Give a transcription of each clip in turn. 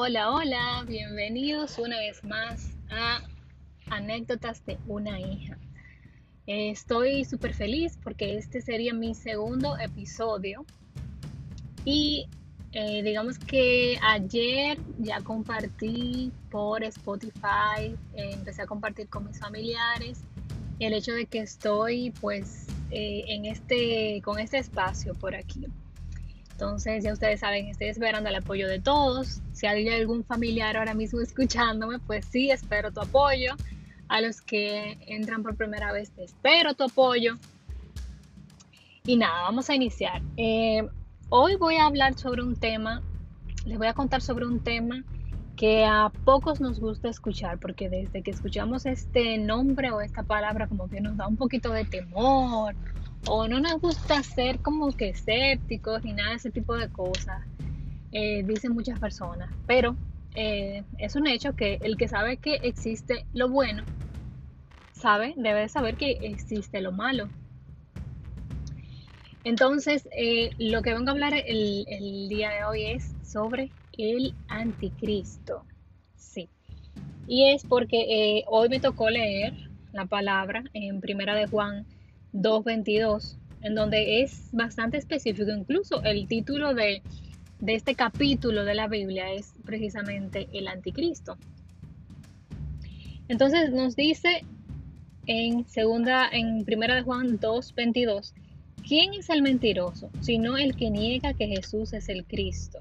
Hola, hola, bienvenidos una vez más a Anécdotas de una hija. Estoy súper feliz porque este sería mi segundo episodio y eh, digamos que ayer ya compartí por Spotify, eh, empecé a compartir con mis familiares el hecho de que estoy pues eh, en este, con este espacio por aquí. Entonces, ya ustedes saben, estoy esperando el apoyo de todos. Si hay algún familiar ahora mismo escuchándome, pues sí, espero tu apoyo. A los que entran por primera vez, espero tu apoyo. Y nada, vamos a iniciar. Eh, hoy voy a hablar sobre un tema, les voy a contar sobre un tema que a pocos nos gusta escuchar, porque desde que escuchamos este nombre o esta palabra como que nos da un poquito de temor o no nos gusta ser como que escépticos ni nada de ese tipo de cosas, eh, dicen muchas personas. Pero eh, es un hecho que el que sabe que existe lo bueno, sabe, debe saber que existe lo malo. Entonces, eh, lo que vengo a hablar el, el, día de hoy es sobre el anticristo. Sí. Y es porque hoy me tocó leer la palabra en Primera de Juan 2.22, en donde es bastante específico. Incluso el título de, este capítulo de la Biblia es precisamente el anticristo. Entonces nos dice en segunda, en primera de Juan 2.22, ¿quién es el mentiroso? Sino el que niega que Jesús es el Cristo.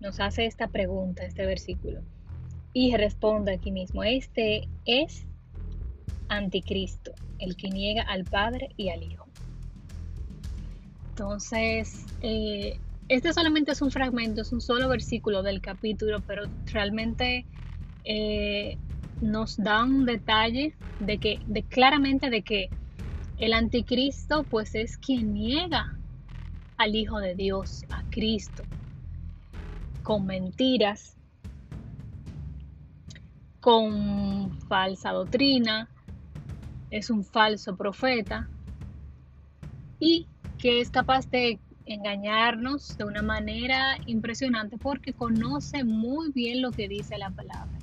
Nos hace esta pregunta, este versículo. Y responde aquí mismo, este es anticristo, el que niega al Padre y al Hijo. Entonces, eh, este solamente es un fragmento, es un solo versículo del capítulo, pero realmente eh, nos da un detalle de que, de claramente de que el anticristo, pues es quien niega al Hijo de Dios, a Cristo, con mentiras, con falsa doctrina, es un falso profeta y que es capaz de engañarnos de una manera impresionante porque conoce muy bien lo que dice la palabra.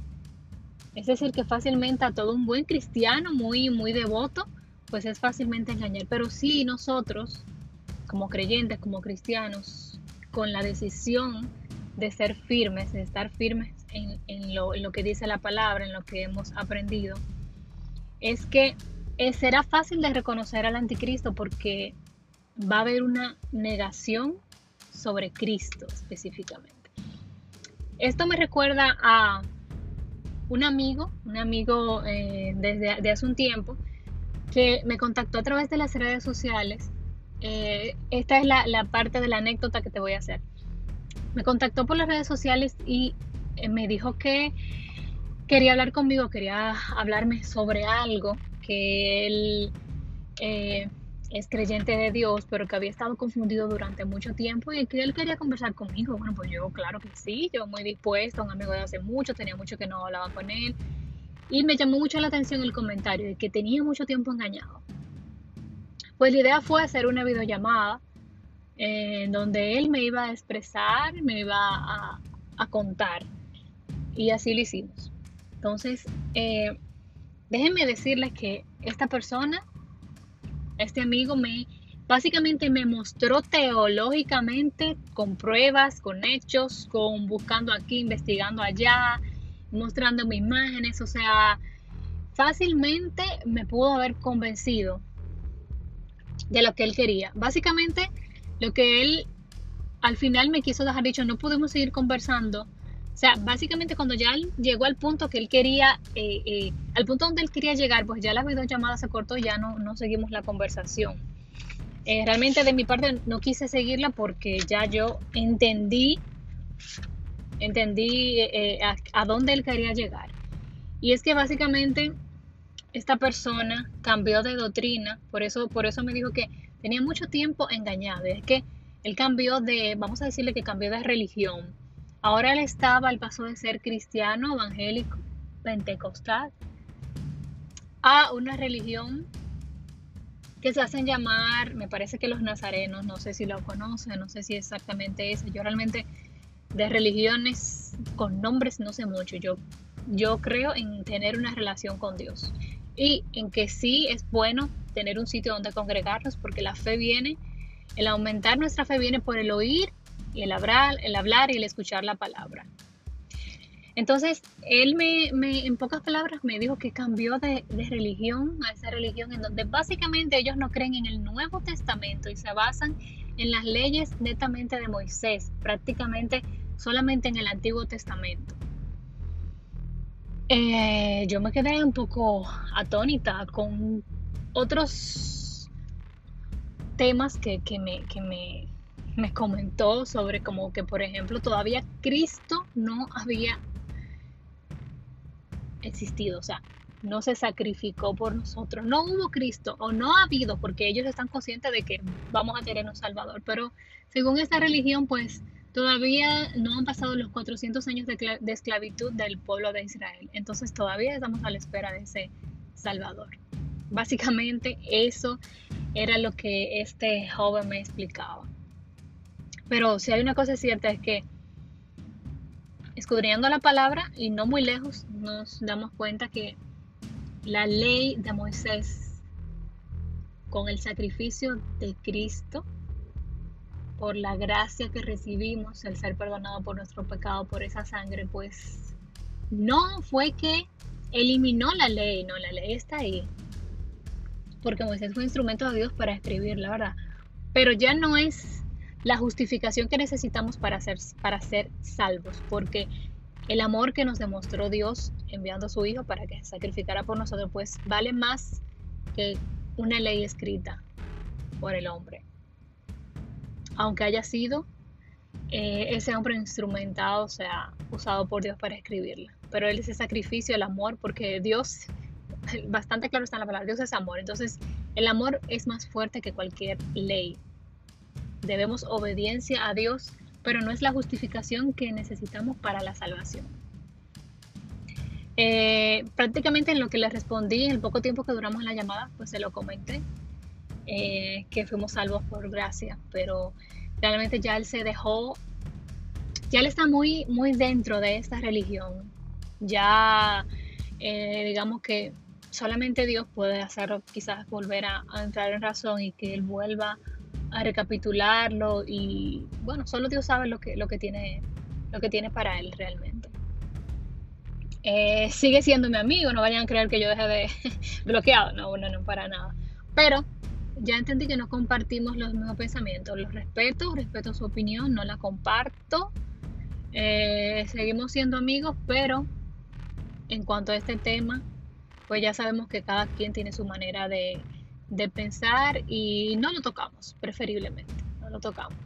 Es decir, que fácilmente a todo un buen cristiano muy, muy devoto, pues es fácilmente engañar. Pero sí nosotros, como creyentes, como cristianos, con la decisión de ser firmes, de estar firmes en, lo, en lo que dice la palabra, en lo que hemos aprendido, es que eh, será fácil de reconocer al anticristo porque va a haber una negación sobre Cristo específicamente. Esto me recuerda a un amigo, un amigo eh, desde hace un tiempo, que me contactó a través de las redes sociales. Eh, esta es la, parte de la anécdota que te voy a hacer. Me contactó por las redes sociales y me dijo que quería hablar conmigo, quería hablarme sobre algo que él eh, es creyente de Dios, pero que había estado confundido durante mucho tiempo y que él quería conversar conmigo. Bueno, pues yo, claro que sí, yo muy dispuesto, un amigo de hace mucho, tenía mucho que no hablaba con él. Y me llamó mucho la atención el comentario de que tenía mucho tiempo engañado. Pues la idea fue hacer una videollamada en donde él me iba a expresar, me iba a, a contar. Y así lo hicimos. Entonces, eh, Déjenme decirles que esta persona, este amigo, me básicamente me mostró teológicamente con pruebas, con hechos, con buscando aquí, investigando allá, mostrándome imágenes, o sea, fácilmente me pudo haber convencido de lo que él quería. Básicamente, lo que él al final me quiso dejar dicho, no podemos seguir conversando o sea, básicamente cuando ya llegó al punto que él quería, eh, eh, al punto donde él quería llegar, pues ya la videollamada se cortó, ya no, no seguimos la conversación. Eh, realmente de mi parte no quise seguirla porque ya yo entendí, entendí a, dónde él quería llegar. Y es que básicamente esta persona cambió de doctrina, por eso, por eso me dijo que tenía mucho tiempo engañado. Es que él cambió de, vamos a decirle que cambió de religión Ahora él estaba al paso de ser cristiano, evangélico, pentecostal, a una religión que se hacen llamar, me parece que los nazarenos, no sé si lo conocen, no sé si exactamente es, yo realmente de religiones con nombres no sé mucho. Yo, yo creo en tener una relación con Dios y en que sí es bueno tener un sitio donde congregarnos porque la fe viene, el aumentar nuestra fe viene por el oír el hablar, el hablar y el escuchar la palabra. Entonces, él me, en pocas palabras, me dijo que cambió de, de, religión a esa religión en donde básicamente ellos no creen en el Nuevo Testamento y se basan en las leyes netamente de Moisés, prácticamente solamente en el Antiguo Testamento. Eh, yo me quedé un poco atónita con otros temas que, me, que me, me comentó sobre como que, por ejemplo, todavía Cristo no había existido, o sea, no se sacrificó por nosotros, no hubo Cristo o no ha habido, porque ellos están conscientes de que vamos a tener un Salvador, pero según esta religión, pues todavía no han pasado los 400 años de, de esclavitud del pueblo de Israel, entonces todavía estamos a la espera de ese Salvador. Básicamente eso era lo que este joven me explicaba. Pero si hay una cosa cierta es que escudriñando la palabra y no muy lejos nos damos cuenta que la ley de Moisés con el sacrificio de Cristo por la gracia que recibimos, el ser perdonado por nuestro pecado, por esa sangre, pues no fue que eliminó la ley, no, la ley está ahí. Porque Moisés fue instrumento de Dios para escribir, la verdad. Pero ya no es la justificación que necesitamos para ser, para ser salvos, porque el amor que nos demostró Dios enviando a su Hijo para que sacrificara por nosotros, pues vale más que una ley escrita por el hombre. Aunque haya sido eh, ese hombre instrumentado, o sea, usado por Dios para escribirla. Pero él ese sacrificio, el amor, porque Dios, bastante claro está en la palabra, Dios es amor. Entonces, el amor es más fuerte que cualquier ley debemos obediencia a Dios, pero no es la justificación que necesitamos para la salvación. Eh, prácticamente en lo que le respondí, en el poco tiempo que duramos la llamada, pues se lo comenté, eh, que fuimos salvos por gracia, pero realmente ya él se dejó, ya él está muy, muy dentro de esta religión, ya eh, digamos que solamente Dios puede hacerlo quizás volver a, a, entrar en razón y que él vuelva a recapitularlo y bueno, solo Dios sabe lo que, lo que, tiene, lo que tiene para él realmente. Eh, sigue siendo mi amigo, no vayan a creer que yo deje de bloqueado, no, no, no, para nada. Pero ya entendí que no compartimos los mismos pensamientos, los respeto, respeto su opinión, no la comparto. Eh, seguimos siendo amigos, pero en cuanto a este tema, pues ya sabemos que cada quien tiene su manera de, de pensar y no lo tocamos, preferiblemente, no lo tocamos.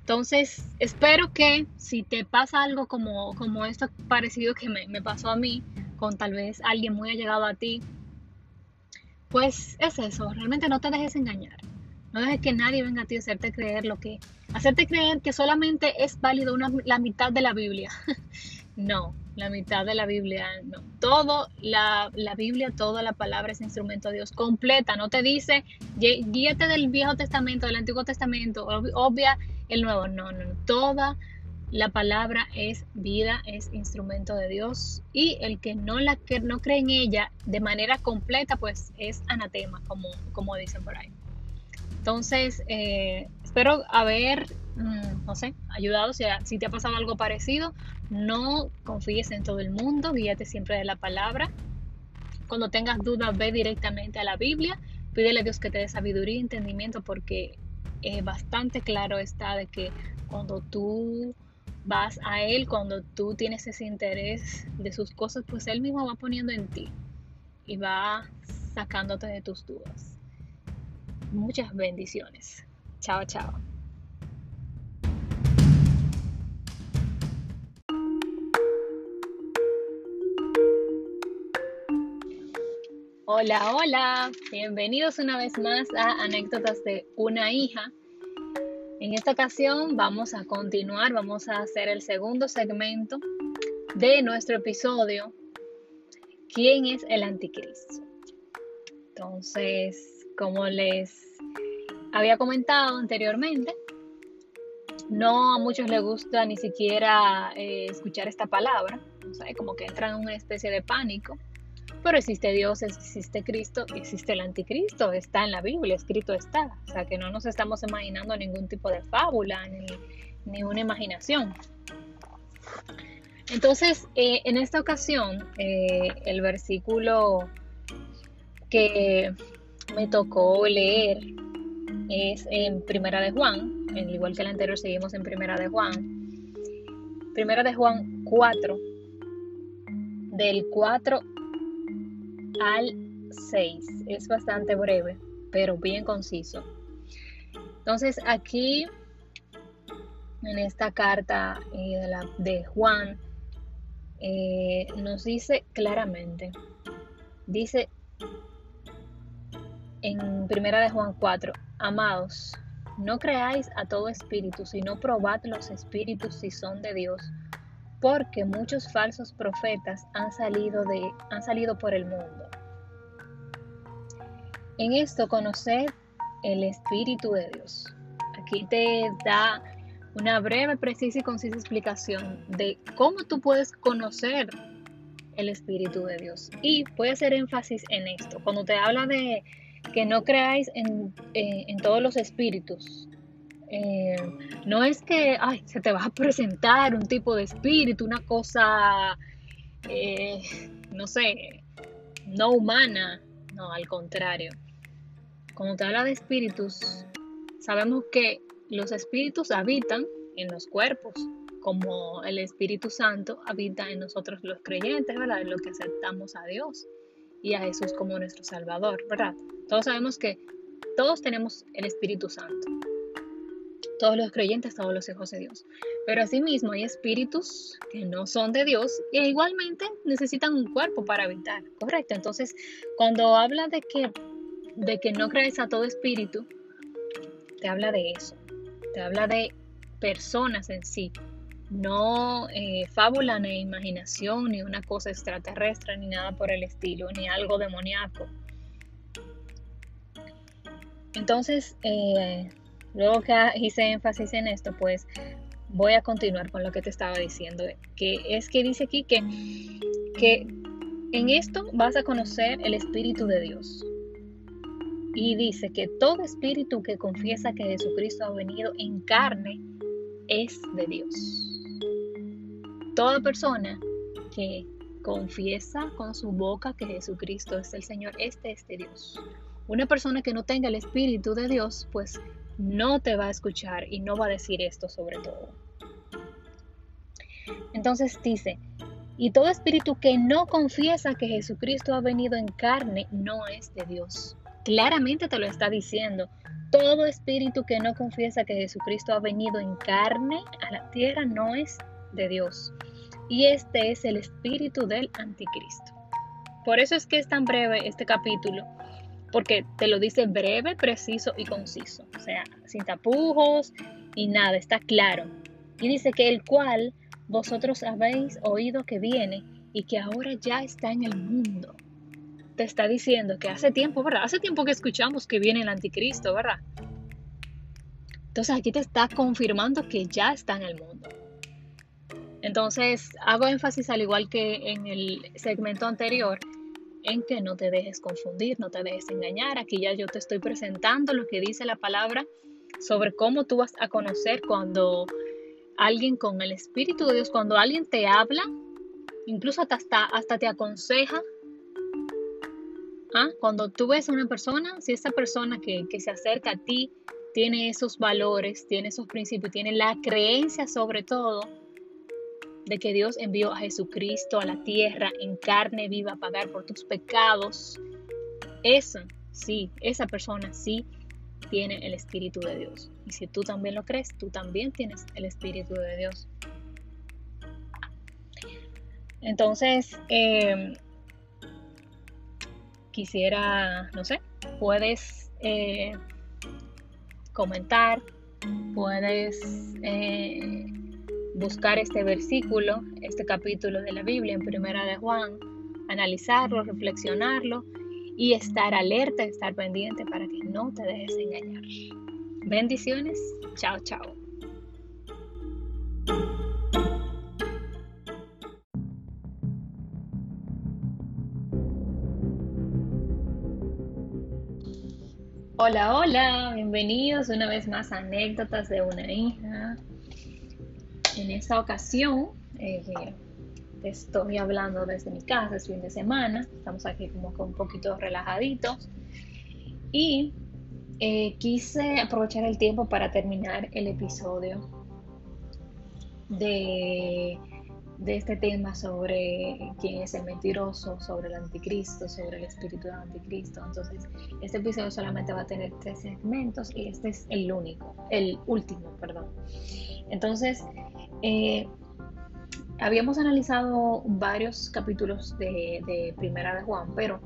Entonces, espero que si te pasa algo como, como esto parecido que me, me pasó a mí, con tal vez alguien muy allegado a ti, pues es eso, realmente no te dejes engañar. No dejes que nadie venga a ti a hacerte creer lo que... Hacerte creer que solamente es válido una, la mitad de la Biblia. no, la mitad de la Biblia, no. Todo, la, Biblia, toda la palabra es instrumento de Dios, completa, no te dice, guíate del Viejo Testamento, del Antiguo Testamento, obvia el Nuevo, no, no, toda la palabra es vida, es instrumento de Dios y el que no, la, que no cree en ella de manera completa, pues es anatema, como, como dicen por ahí. Entonces, eh, espero haber, mm, no sé, ayudado. Si, si te ha pasado algo parecido, no confíes en todo el mundo, guíate siempre de la palabra. Cuando tengas dudas, ve directamente a la Biblia, pídele a Dios que te dé sabiduría y entendimiento, porque bastante claro está de que cuando tú vas a Él, cuando tú tienes ese interés de sus cosas, pues Él mismo va poniendo en ti y va sacándote de tus dudas. Muchas bendiciones. Chao, chao. Hola, hola, bienvenidos una vez más a Anécdotas de una hija. En esta ocasión vamos a continuar, vamos a hacer el segundo segmento de nuestro episodio, ¿quién es el anticristo? Entonces, como les había comentado anteriormente, No a muchos les gusta ni siquiera eh, escuchar esta palabra, como que entran en una especie de pánico. Pero existe Dios, existe Cristo, existe el anticristo, está en la Biblia, escrito está. O sea que no nos estamos imaginando ningún tipo de fábula ni, ni una imaginación. Entonces, eh, en esta ocasión, eh, el versículo que me tocó leer es en Primera de Juan, igual que el anterior seguimos en Primera de Juan. Primera de Juan 4, del 4 al 6. Es bastante breve, pero bien conciso. Entonces aquí, en esta carta eh, de, Juan, eh, nos dice claramente, dice en primera de Juan 4, amados, no creáis a todo espíritu, sino probad los espíritus si son de Dios, porque muchos falsos profetas han salido, de, han salido por el mundo. En esto conoced el Espíritu de Dios. Aquí te da una breve, precisa y concisa explicación de cómo tú puedes conocer el Espíritu de Dios. Y puede hacer énfasis en esto. Cuando te habla de que no creáis en, eh, todos los espíritus, eh, no es que ay, se te va a presentar un tipo de espíritu, una cosa, eh, no sé, no humana. No, al contrario. Cuando te habla de espíritus, sabemos que los espíritus habitan en los cuerpos, como el Espíritu Santo habita en nosotros los creyentes, ¿verdad? En lo que aceptamos a Dios y a Jesús como nuestro Salvador, ¿verdad? Todos sabemos que todos tenemos el Espíritu Santo todos los creyentes, todos los hijos de Dios. Pero asimismo hay espíritus que no son de Dios e igualmente necesitan un cuerpo para habitar, ¿correcto? Entonces, cuando habla de que, de que no crees a todo espíritu, te habla de eso, te habla de personas en sí, no eh, fábula ni imaginación, ni una cosa extraterrestre, ni nada por el estilo, ni algo demoníaco. Entonces, eh, Luego que hice énfasis en esto, pues voy a continuar con lo que te estaba diciendo, que es que dice aquí que, que en esto vas a conocer el Espíritu de Dios. Y dice que todo espíritu que confiesa que Jesucristo ha venido en carne es de Dios. Toda persona que confiesa con su boca que Jesucristo es el Señor, este es de Dios. Una persona que no tenga el Espíritu de Dios, pues no te va a escuchar y no va a decir esto sobre todo. Entonces dice, y todo espíritu que no confiesa que Jesucristo ha venido en carne no es de Dios. Claramente te lo está diciendo. Todo espíritu que no confiesa que Jesucristo ha venido en carne a la tierra no es de Dios. Y este es el espíritu del anticristo. Por eso es que es tan breve este capítulo, porque te lo dice breve, preciso y conciso, o sea, sin tapujos y nada, está claro. Y dice que el cual vosotros habéis oído que viene y que ahora ya está en el mundo. Te está diciendo que hace tiempo, ¿verdad? Hace tiempo que escuchamos que viene el anticristo, ¿verdad? Entonces aquí te está confirmando que ya está en el mundo. Entonces hago énfasis al igual que en el segmento anterior en que no te dejes confundir, no te dejes engañar. Aquí ya yo te estoy presentando lo que dice la palabra sobre cómo tú vas a conocer cuando alguien con el Espíritu de Dios, cuando alguien te habla, incluso hasta, hasta te aconseja. ¿ah? Cuando tú ves a una persona, si esa persona que, que se acerca a ti tiene esos valores, tiene esos principios, tiene la creencia sobre todo, de que Dios envió a Jesucristo a la tierra en carne viva a pagar por tus pecados, esa, sí, esa persona sí tiene el Espíritu de Dios. Y si tú también lo crees, tú también tienes el Espíritu de Dios. Entonces, em, quisiera, no sé, puedes eh, comentar, puedes eh, buscar este versículo, este capítulo de la Biblia en Primera de Juan, analizarlo, reflexionarlo y estar alerta, estar pendiente para que no te dejes engañar. Bendiciones, chao, chao. Hola, hola, bienvenidos una vez más a Anécdotas de una hija. Esta ocasión eh, estoy hablando desde mi casa, es fin de semana, estamos aquí como que un poquito relajaditos. Y eh, quise aprovechar el tiempo para terminar el episodio de de este tema sobre quién es el mentiroso, sobre el anticristo, sobre el espíritu del anticristo. Entonces, este episodio solamente va a tener tres segmentos y este es el único, el último, perdón. Entonces, eh, habíamos analizado varios capítulos de, Primera de Juan, pero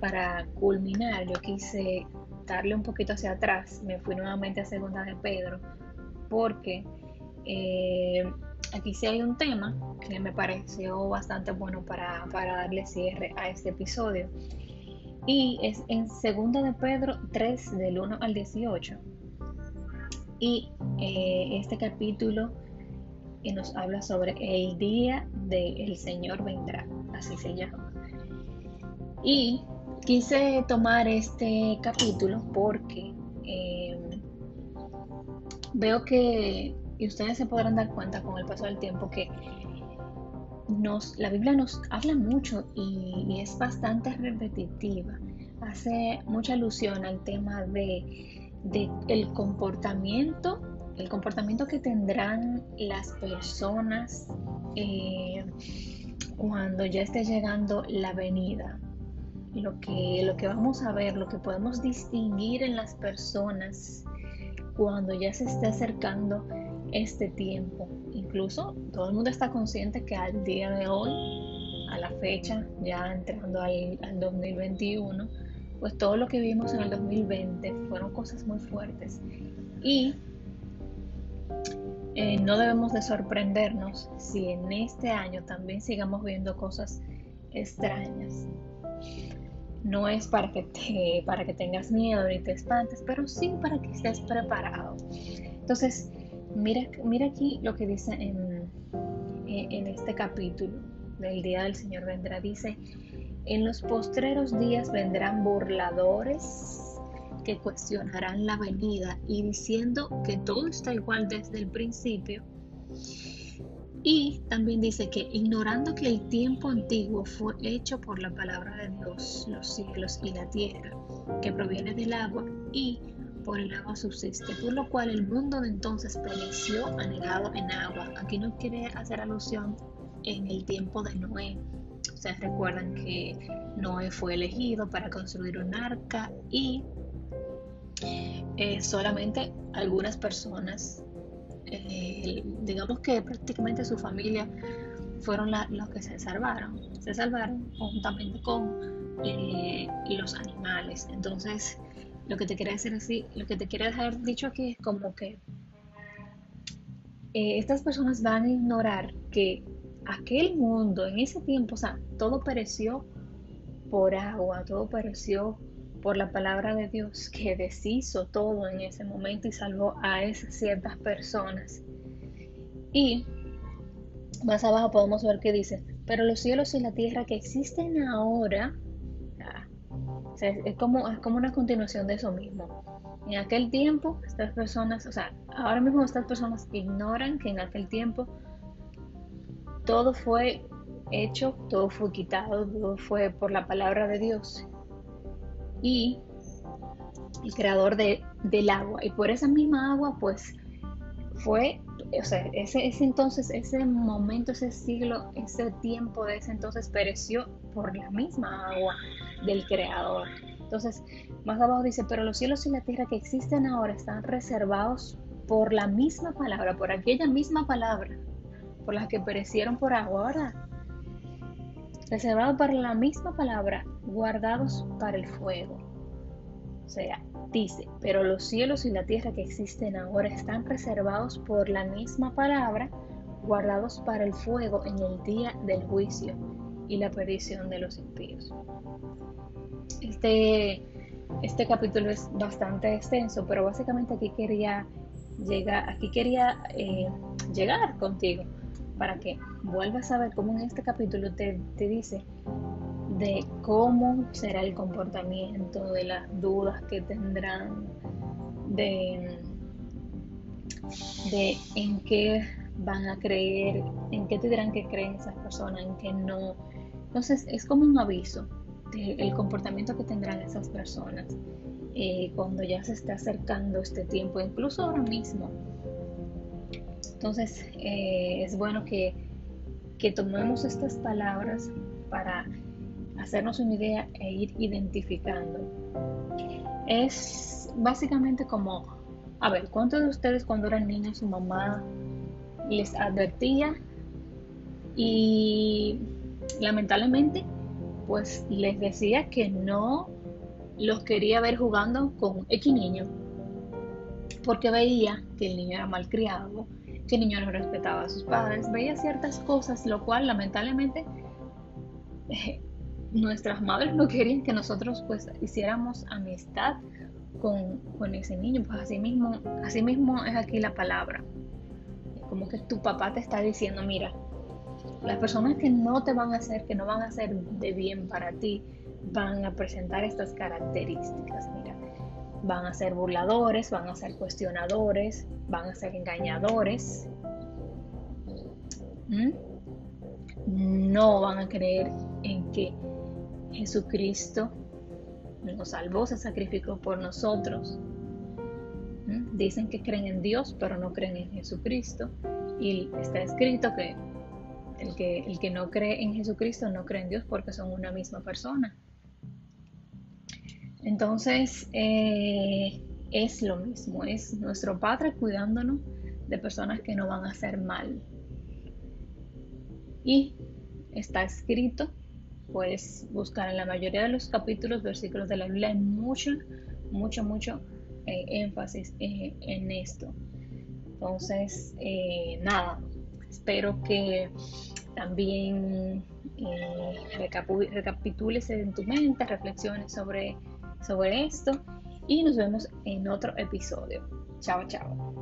para culminar yo quise darle un poquito hacia atrás. Me fui nuevamente a Segunda de Pedro porque... Eh, aquí sí hay un tema que me pareció bastante bueno para, darle cierre a este episodio. Y es en 2 de Pedro 3, del 1 al 18. Y eh, este capítulo eh, nos habla sobre el día del Señor vendrá, así se llama. Y quise tomar este capítulo porque eh, veo que y ustedes se podrán dar cuenta con el paso del tiempo que nos, la Biblia nos habla mucho y, es bastante repetitiva. Hace mucha alusión al tema de, el comportamiento, el comportamiento que tendrán las personas eh, cuando ya esté llegando la venida. Lo que, lo que vamos a ver, lo que podemos distinguir en las personas cuando ya se esté acercando este tiempo. Incluso todo el mundo está consciente que al día de hoy, a la fecha, ya entrando al, 2021, pues todo lo que vimos en el 2020 fueron cosas muy fuertes. Y eh, no debemos de sorprendernos si en este año también sigamos viendo cosas extrañas. No es para que, te, para que tengas miedo ni te espantes, pero sí para que estés preparado. Entonces, Mira, mira aquí lo que dice en, en este capítulo del Día del Señor vendrá. Dice, en los postreros días vendrán burladores que cuestionarán la venida y diciendo que todo está igual desde el principio. Y también dice que ignorando que el tiempo antiguo fue hecho por la palabra de Dios, los cielos y la tierra, que proviene del agua y por el agua subsiste, por lo cual el mundo de entonces pereció anegado en agua. Aquí no quiere hacer alusión en el tiempo de Noé. Ustedes recuerdan que Noé fue elegido para construir un arca y eh, solamente algunas personas, eh, digamos que prácticamente su familia, fueron los que se salvaron. Se salvaron juntamente con eh, los animales. Entonces, lo que te quiere decir así, lo que te quiere dejar dicho aquí es como que eh, estas personas van a ignorar que aquel mundo en ese tiempo, o sea, todo pereció por agua, todo pereció por la palabra de Dios que deshizo todo en ese momento y salvó a esas ciertas personas. Y más abajo podemos ver que dice, pero los cielos y la tierra que existen ahora es, como, es como una continuación de eso mismo. En aquel tiempo, estas personas, o sea, ahora mismo estas personas ignoran que en aquel tiempo todo fue hecho, todo fue quitado, todo fue por la palabra de Dios. Y el creador de, del agua. Y por esa misma agua, pues, fue, o sea, ese, ese entonces, ese momento, ese siglo, ese tiempo de ese entonces pereció por la misma agua del Creador. Entonces, más abajo dice, pero los cielos y la tierra que existen ahora están reservados por la misma palabra, por aquella misma palabra, por las que perecieron por ¿verdad? Reservados para la misma palabra, guardados para el fuego. O sea, dice, pero los cielos y la tierra que existen ahora están reservados por la misma palabra, guardados para el fuego en el día del juicio y la perdición de los impíos. Este, este capítulo es bastante extenso, pero básicamente aquí quería llegar, aquí quería eh, llegar contigo para que vuelvas a ver cómo en este capítulo te, te dice de cómo será el comportamiento, de las dudas que tendrán, de, de en qué van a creer, en qué tendrán que creer esas personas, en qué no. Entonces es como un aviso del comportamiento que tendrán esas personas eh, cuando ya se está acercando este tiempo, incluso ahora mismo. Entonces eh, es bueno que, que tomemos estas palabras para hacernos una idea e ir identificando. Es básicamente como, a ver, ¿cuántos de ustedes cuando eran niños su mamá les advertía y lamentablemente pues les decía que no los quería ver jugando con X niño porque veía que el niño era malcriado, que el niño no respetaba a sus padres, veía ciertas cosas, lo cual lamentablemente eh, nuestras madres no querían que nosotros pues hiciéramos amistad con, con ese niño, pues así mismo, así mismo es aquí la palabra. Como que tu papá te está diciendo, mira, las personas que no te van a hacer, que no van a hacer de bien para ti, van a presentar estas características, mira, van a ser burladores, van a ser cuestionadores, van a ser engañadores, no van a creer en que Jesucristo nos salvó, se sacrificó por nosotros, Dicen que creen en Dios, pero no creen en Jesucristo. Y está escrito que el que, el que no cree en Jesucristo no cree en Dios porque son una misma persona. Entonces, eh, es lo mismo, es nuestro Padre cuidándonos de personas que no van a hacer mal. Y está escrito, puedes buscar en la mayoría de los capítulos, versículos de la Biblia, hay mucho, mucho, mucho eh, énfasis eh, en esto. Entonces, nada, espero que también recapitules en tu mente, reflexiones sobre, sobre esto y nos vemos en otro episodio. Chao, chao.